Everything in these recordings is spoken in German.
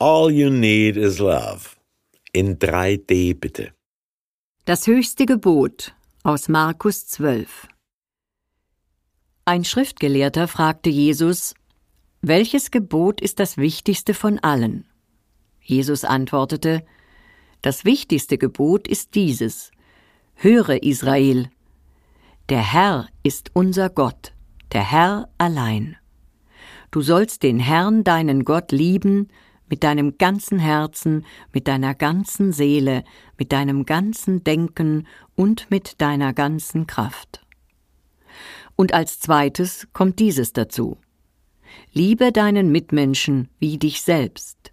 All you need is love. In 3D bitte. Das höchste Gebot aus Markus 12. Ein Schriftgelehrter fragte Jesus, welches Gebot ist das wichtigste von allen? Jesus antwortete, das wichtigste Gebot ist dieses, Höre Israel, der Herr ist unser Gott, der Herr allein. Du sollst den Herrn, deinen Gott, lieben mit deinem ganzen Herzen, mit deiner ganzen Seele, mit deinem ganzen Denken und mit deiner ganzen Kraft. Und als zweites kommt dieses dazu. Liebe deinen Mitmenschen wie dich selbst.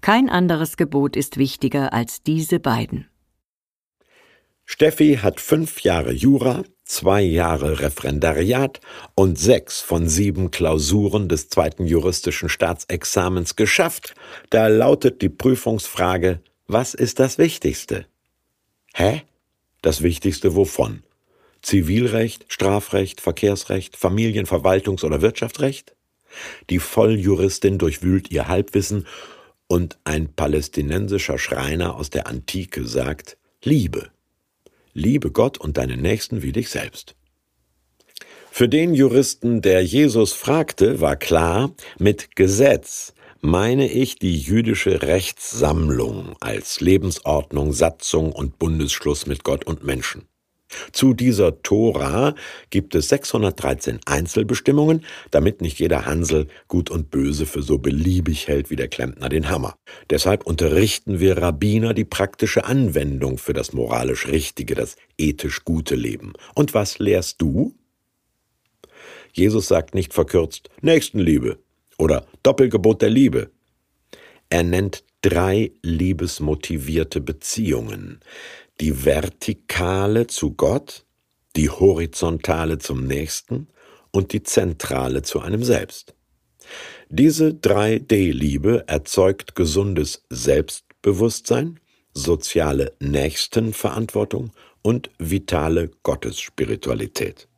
Kein anderes Gebot ist wichtiger als diese beiden. Steffi hat fünf Jahre Jura, zwei Jahre Referendariat und sechs von sieben Klausuren des zweiten juristischen Staatsexamens geschafft. Da lautet die Prüfungsfrage, was ist das Wichtigste? Hä? Das Wichtigste wovon? Zivilrecht, Strafrecht, Verkehrsrecht, Familienverwaltungs- oder Wirtschaftsrecht? Die Volljuristin durchwühlt ihr Halbwissen und ein palästinensischer Schreiner aus der Antike sagt Liebe. Liebe Gott und deinen Nächsten wie dich selbst. Für den Juristen, der Jesus fragte, war klar, mit Gesetz meine ich die jüdische Rechtssammlung als Lebensordnung, Satzung und Bundesschluss mit Gott und Menschen. Zu dieser Tora gibt es 613 Einzelbestimmungen, damit nicht jeder Hansel Gut und Böse für so beliebig hält wie der Klempner den Hammer. Deshalb unterrichten wir Rabbiner die praktische Anwendung für das moralisch Richtige, das ethisch gute Leben. Und was lehrst du? Jesus sagt nicht verkürzt Nächstenliebe oder Doppelgebot der Liebe. Er nennt drei liebesmotivierte Beziehungen die Vertikale zu Gott, die Horizontale zum Nächsten und die Zentrale zu einem selbst. Diese 3D-Liebe erzeugt gesundes Selbstbewusstsein, soziale Nächstenverantwortung und vitale Gottesspiritualität.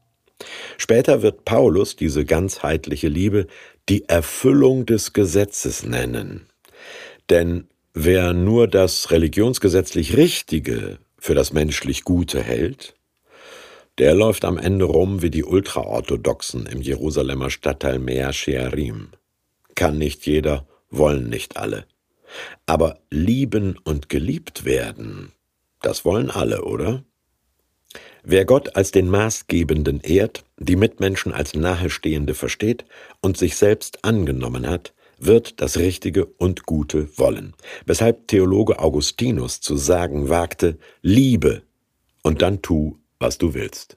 Später wird Paulus diese ganzheitliche Liebe die Erfüllung des Gesetzes nennen. Denn wer nur das religionsgesetzlich Richtige für das menschlich Gute hält, der läuft am Ende rum wie die Ultraorthodoxen im Jerusalemer Stadtteil Mea Shearim. Kann nicht jeder, wollen nicht alle. Aber lieben und geliebt werden, das wollen alle, oder? Wer Gott als den Maßgebenden ehrt, die Mitmenschen als Nahestehende versteht und sich selbst angenommen hat, wird das Richtige und Gute wollen. Weshalb Theologe Augustinus zu sagen wagte, liebe und dann tu, was du willst.